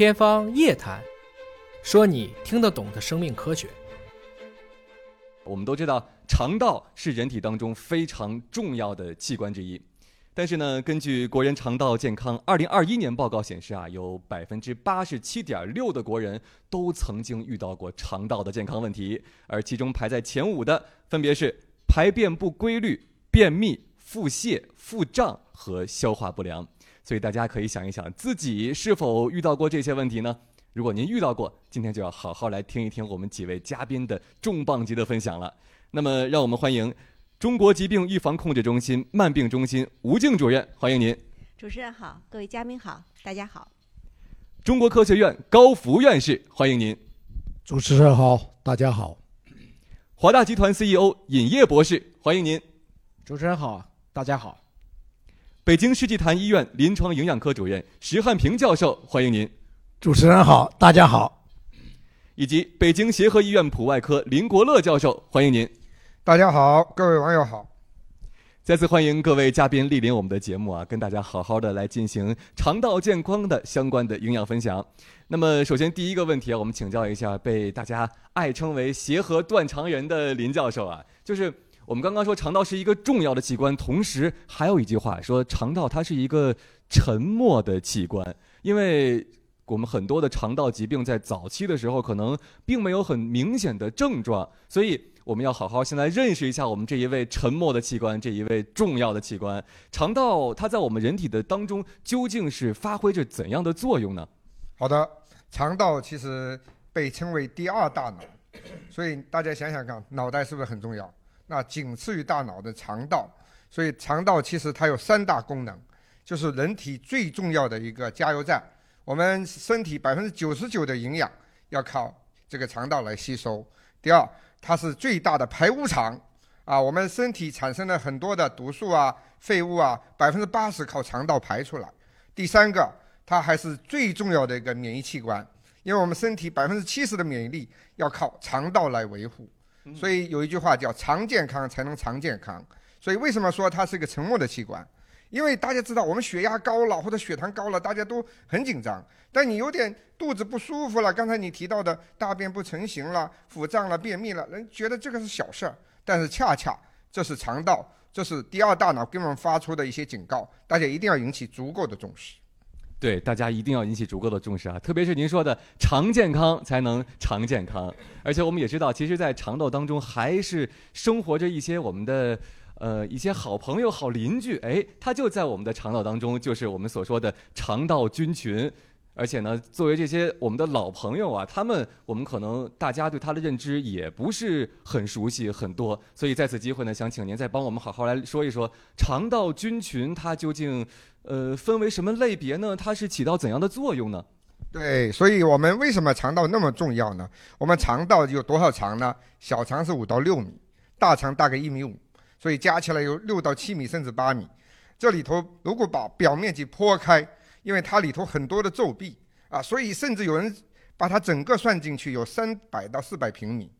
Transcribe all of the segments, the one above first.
天方夜谭，说你听得懂的生命科学。我们都知道，肠道是人体当中非常重要的器官之一。但是呢，根据国人肠道健康二零二一年报告显示啊，有百分之八十七点六的国人都曾经遇到过肠道的健康问题，而其中排在前五的分别是排便不规律、便秘、腹泻、腹胀和消化不良。所以大家可以想一想，自己是否遇到过这些问题呢？如果您遇到过，今天就要好好来听一听我们几位嘉宾的重磅级的分享了。那么，让我们欢迎中国疾病预防控制中心慢病中心吴静主任，欢迎您。主持人好，各位嘉宾好，大家好。中国科学院高福院士，欢迎您。主持人好，大家好。华大集团 CEO 尹烨博士，欢迎您。主持人好，大家好。北京世纪坛医院临床营养科主任石汉平教授，欢迎您。主持人好，大家好。以及北京协和医院普外科林国乐教授，欢迎您。大家好，各位网友好。再次欢迎各位嘉宾莅临我们的节目啊，跟大家好好的来进行肠道健康的相关的营养分享。那么，首先第一个问题啊，我们请教一下被大家爱称为“协和断肠人”的林教授啊，就是我们刚刚说肠道是一个重要的器官，同时还有一句话说肠道它是一个沉默的器官，因为我们很多的肠道疾病在早期的时候可能并没有很明显的症状，所以。我们要好好先来认识一下我们这一位沉默的器官，这一位重要的器官——肠道。它在我们人体的当中究竟是发挥着怎样的作用呢？好的，肠道其实被称为第二大脑，所以大家想想看，脑袋是不是很重要？那仅次于大脑的肠道，所以肠道其实它有三大功能，就是人体最重要的一个加油站。我们身体百分之九十九的营养要靠这个肠道来吸收。第二，它是最大的排污场，啊，我们身体产生了很多的毒素啊、废物啊，百分之八十靠肠道排出来。第三个，它还是最重要的一个免疫器官，因为我们身体百分之七十的免疫力要靠肠道来维护。所以有一句话叫“肠健康才能常健康”。所以为什么说它是一个沉默的器官？因为大家知道，我们血压高了或者血糖高了，大家都很紧张。但你有点肚子不舒服了，刚才你提到的大便不成形了、腹胀了、便秘了，人觉得这个是小事儿，但是恰恰这是肠道，这是第二大脑给我们发出的一些警告，大家一定要引起足够的重视。对，大家一定要引起足够的重视啊！特别是您说的肠健康才能肠健康，而且我们也知道，其实，在肠道当中还是生活着一些我们的。呃，一些好朋友、好邻居，哎，他就在我们的肠道当中，就是我们所说的肠道菌群。而且呢，作为这些我们的老朋友啊，他们我们可能大家对他的认知也不是很熟悉很多。所以在此机会呢，想请您再帮我们好好来说一说肠道菌群它究竟呃分为什么类别呢？它是起到怎样的作用呢？对，所以我们为什么肠道那么重要呢？我们肠道有多少长呢？小肠是五到六米，大肠大概一米五。所以加起来有六到七米，甚至八米。这里头如果把表面积剖开，因为它里头很多的皱壁啊，所以甚至有人把它整个算进去，有三百到四百平米。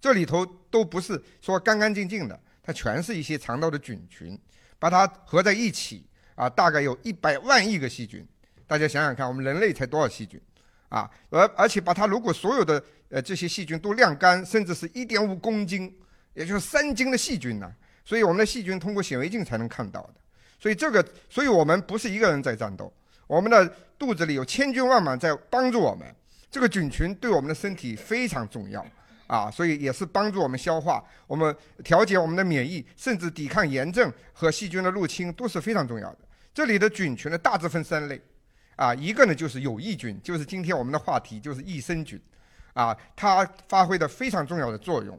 这里头都不是说干干净净的，它全是一些肠道的菌群，把它合在一起啊，大概有一百万亿个细菌。大家想想看，我们人类才多少细菌啊？而而且把它如果所有的呃这些细菌都晾干，甚至是一点五公斤，也就是三斤的细菌呢？所以我们的细菌通过显微镜才能看到的，所以这个，所以我们不是一个人在战斗，我们的肚子里有千军万马在帮助我们。这个菌群对我们的身体非常重要啊，所以也是帮助我们消化、我们调节我们的免疫，甚至抵抗炎症和细菌的入侵都是非常重要的。这里的菌群呢大致分三类，啊，一个呢就是有益菌，就是今天我们的话题就是益生菌，啊，它发挥的非常重要的作用。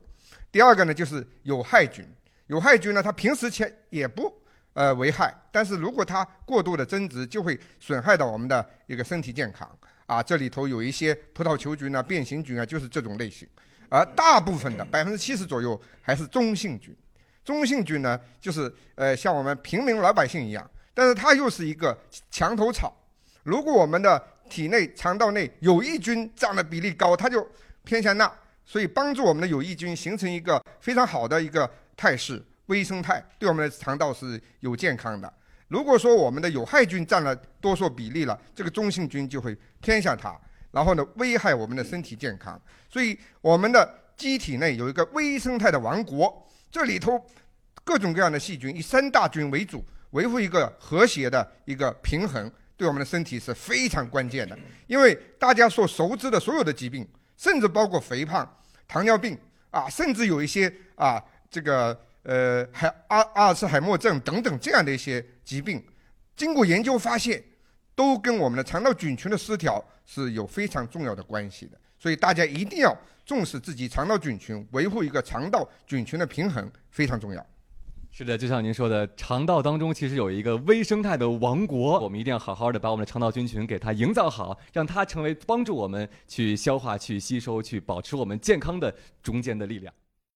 第二个呢就是有害菌。有害菌呢，它平时前也不呃危害，但是如果它过度的增殖，就会损害到我们的一个身体健康啊。这里头有一些葡萄球菌啊、变形菌啊，就是这种类型。而大部分的百分之七十左右还是中性菌。中性菌呢，就是呃像我们平民老百姓一样，但是它又是一个墙头草。如果我们的体内肠道内有益菌占的比例高，它就偏向那，所以帮助我们的有益菌形成一个非常好的一个。态势微生态对我们的肠道是有健康的。如果说我们的有害菌占了多数比例了，这个中性菌就会偏向它。然后呢危害我们的身体健康。所以我们的机体内有一个微生态的王国，这里头各种各样的细菌以三大菌为主，维护一个和谐的一个平衡，对我们的身体是非常关键的。因为大家所熟知的所有的疾病，甚至包括肥胖、糖尿病啊，甚至有一些啊这个呃海阿阿尔茨海默症等等这样的一些疾病，经过研究发现，都跟我们的肠道菌群的失调是有非常重要的关系的。所以大家一定要重视自己肠道菌群，维护一个肠道菌群的平衡非常重要。是的，就像您说的，肠道当中其实有一个微生态的王国，我们一定要好好的把我们的肠道菌群给它营造好，让它成为帮助我们去消化、去吸收、去保持我们健康的中间的力量。